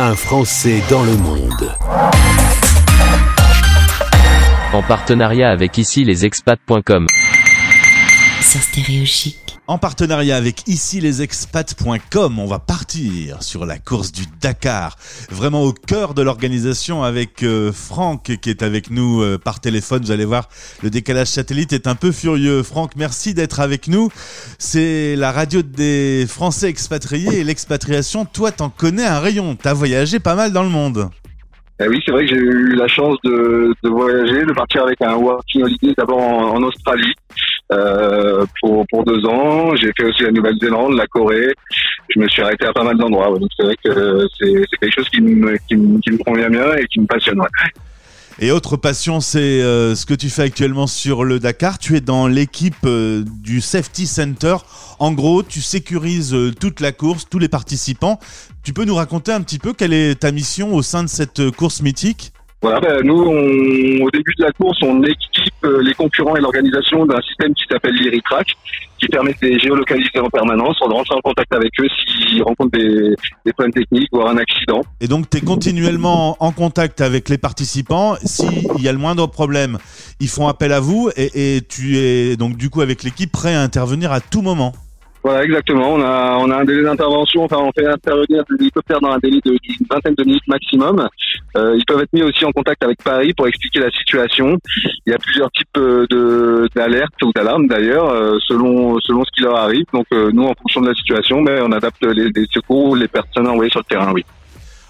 Un Français dans le monde. En partenariat avec ici les expats.com. sur Stéréochic. En partenariat avec ici les expats.com, on va partir sur la course du Dakar, vraiment au cœur de l'organisation avec euh, Franck qui est avec nous euh, par téléphone. Vous allez voir, le décalage satellite est un peu furieux. Franck, merci d'être avec nous. C'est la radio des Français expatriés et l'expatriation. Toi, t'en connais un rayon. T'as voyagé pas mal dans le monde. Eh oui, c'est vrai que j'ai eu la chance de, de voyager, de partir avec un working holiday d'abord en, en Australie euh, pour, deux ans. J'ai fait aussi la Nouvelle-Zélande, la Corée. Je me suis arrêté à pas mal d'endroits. Donc c'est vrai que c'est quelque chose qui me, convient bien et qui me passionne. Et autre passion, c'est euh, ce que tu fais actuellement sur le Dakar. Tu es dans l'équipe euh, du Safety Center. En gros, tu sécurises toute la course, tous les participants. Tu peux nous raconter un petit peu quelle est ta mission au sein de cette course mythique? Voilà, nous, on, au début de la course, on équipe euh, les concurrents et l'organisation d'un système qui s'appelle l'IRITRAC, qui permet de les géolocaliser en permanence, on rentre en contact avec eux s'ils rencontrent des, des problèmes techniques, voire un accident. Et donc, tu es continuellement en contact avec les participants. S'il y a le moindre problème, ils font appel à vous et, et tu es donc du coup avec l'équipe prêt à intervenir à tout moment. Voilà, exactement. On a, un délai d'intervention. Enfin, on fait intervenir des hélicoptères dans un délai d'une vingtaine de minutes maximum. Euh, ils peuvent être mis aussi en contact avec Paris pour expliquer la situation. Il y a plusieurs types euh, d'alertes ou d'alarmes d'ailleurs, euh, selon selon ce qui leur arrive. Donc nous, en fonction de la situation, mais on adapte les, secours, ou les personnes envoyées sur le terrain. Oui.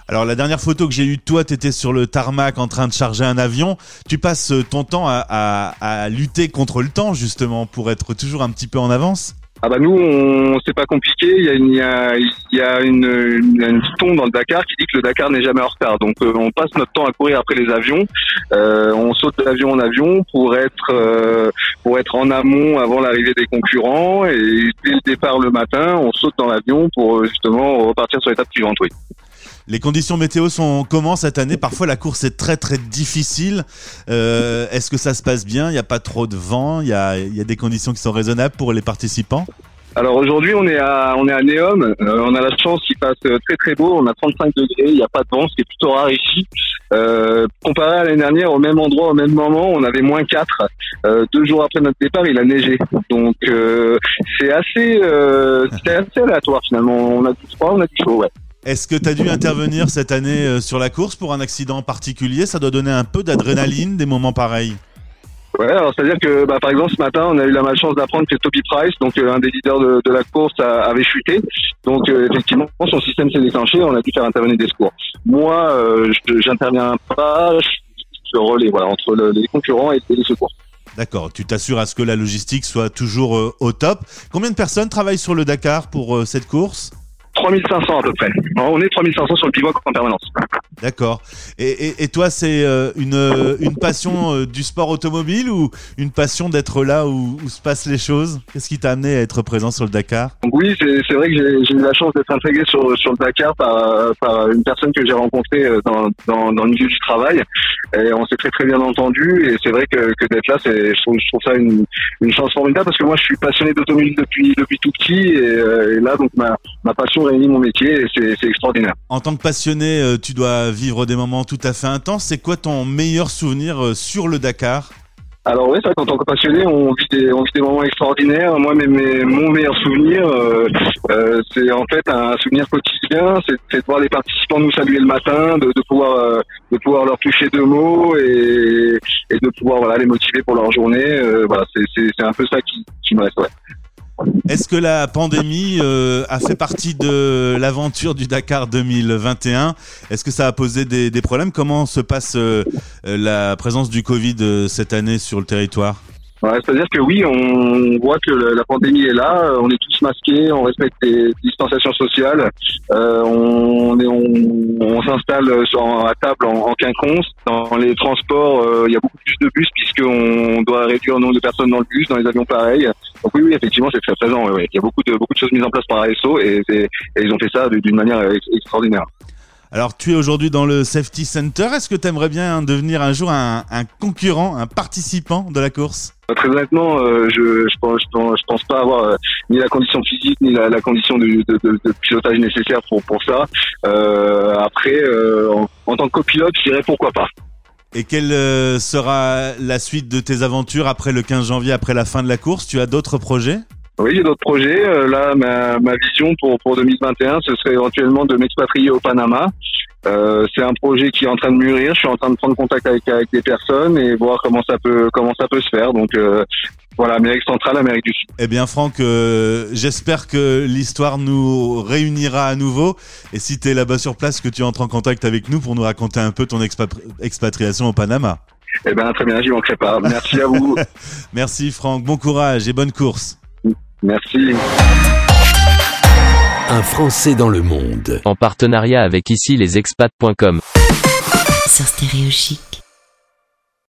Alors la dernière photo que j'ai eue de toi, tu étais sur le tarmac en train de charger un avion. Tu passes ton temps à- à lutter contre le temps justement pour être toujours un petit peu en avance? Ah bah nous, on c'est pas compliqué. Il y a, une, il y a, y a une, une, dans le Dakar qui dit que le Dakar n'est jamais en retard. Donc euh, on passe notre temps à courir après les avions. Euh, on saute d'avion en avion pour être euh, pour être en amont avant l'arrivée des concurrents. Et dès le départ le matin, on saute dans l'avion pour euh, justement repartir sur l'étape suivante. Oui. Les conditions météo sont comment cette année Parfois la course est très très difficile. Euh, Est-ce que ça se passe bien? Il n'y a pas trop de vent? Il y a, y a des conditions qui sont raisonnables pour les participants? Alors aujourd'hui, on est à on est à Neom. Euh, on a la chance qu'il fasse euh, très très beau. On a 35 degrés. Il n'y a pas de vent, ce qui est plutôt rare ici. Euh, comparé à l'année dernière, au même endroit, au même moment, on avait moins 4. Euh, deux jours après notre départ, il a neigé. Donc euh, c'est assez euh, assez aléatoire finalement. On a du froid, on a du chaud. Ouais. Est-ce que tu as dû intervenir cette année euh, sur la course pour un accident particulier? Ça doit donner un peu d'adrénaline des moments pareils. Ouais, alors c'est-à-dire que bah, par exemple ce matin, on a eu la malchance d'apprendre que Toby Price, donc euh, un des leaders de, de la course, a- avait chuté. Donc euh, effectivement, son système s'est déclenché, on a dû faire intervenir des secours. Moi, euh, je- j'interviens pas, je, je relais voilà entre le- les concurrents et, et les secours. D'accord, tu t'assures à ce que la logistique soit toujours au top. Combien de personnes travaillent sur le Dakar pour cette course? 3500 à peu près. On est 3500 sur le pivot en permanence. D'accord. Et, et- et toi, c'est euh, une, euh, une passion euh, du sport automobile ou une passion d'être là où, où se passent les choses? Qu'est-ce qui t'a amené à être présent sur le Dakar? Oui, c'est vrai que j'ai eu la chance d'être intégré sur, sur le Dakar par, par une personne que j'ai rencontrée dans, dans, dans le milieu du travail. Et on s'est très très bien entendu. Et c'est vrai que, que d'être là, je trouve, je trouve ça une, une chance formidable parce que moi, je suis passionné d'automobile depuis depuis tout petit. Et, et là, donc ma, ma passion mon métier et c'est extraordinaire. En tant que passionné, euh, tu dois vivre des moments tout à fait intenses. C'est quoi ton meilleur souvenir euh, sur le Dakar? Alors oui, c'est vrai qu'en tant que passionné, on vit des, on vit des moments extraordinaires. Moi, mes, mes- mon meilleur souvenir, euh, euh, c'est en fait un souvenir quotidien. C'est de voir les participants nous saluer le matin, de, de pouvoir, euh, de pouvoir leur toucher deux mots et, et de pouvoir voilà les motiver pour leur journée. Voilà, c'est un peu ça qui, qui me reste. Ouais. Est-ce que la pandémie euh, a fait partie de l'aventure du Dakar 2021 Est-ce que ça a posé des, des problèmes? Comment se passe euh, la présence du Covid euh, cette année sur le territoire? Ouais, C'est-à-dire que oui, on voit que la pandémie est là, euh, on est tous masqués, on respecte les distanciations sociales, euh, on, on, on s'installe à table en, en quinconce. Dans les transports, euh, il y a beaucoup plus de bus puisqu'on doit réduire le nombre de personnes dans le bus, dans les avions pareil. Donc oui, oui, effectivement, c'est très présent. Il y a beaucoup de beaucoup de choses mises en place par ASO et, et ils ont fait ça d'une manière ex- extraordinaire. Alors, tu es aujourd'hui dans le Safety Center. Est-ce que tu aimerais bien devenir un jour un, un concurrent, un participant de la course? Très honnêtement, euh, je, je, pense, je, pense, je pense pas avoir euh, ni la condition physique ni la, la condition de, de, de, de pilotage nécessaire pour, pour ça. Euh, après, euh, en, en tant que copilote, je dirais pourquoi pas. Et quelle euh, sera la suite de tes aventures après le 15 janvier, après la fin de la course? Tu as d'autres projets? Oui, j'ai d'autres projets. Euh, là, ma, ma vision pour, pour 2021, ce serait éventuellement de m'expatrier au Panama. Euh, c'est un projet qui est en train de mûrir. Je suis en train de prendre contact avec, avec des personnes et voir comment ça peut comment ça peut se faire. Donc euh, voilà, Amérique centrale, Amérique du Sud. Eh bien, Franck, euh, j'espère que l'histoire nous réunira à nouveau. Et si tu es là-bas sur place, que tu entres en contact avec nous pour nous raconter un peu ton expa- expatriation au Panama. Eh ben très bien, j'y manquerai pas. Merci à vous. Merci, Franck. Bon courage et bonne course. Merci. Un Français dans le monde. En partenariat avec ici les expats.com. Sur Stéréo Chic.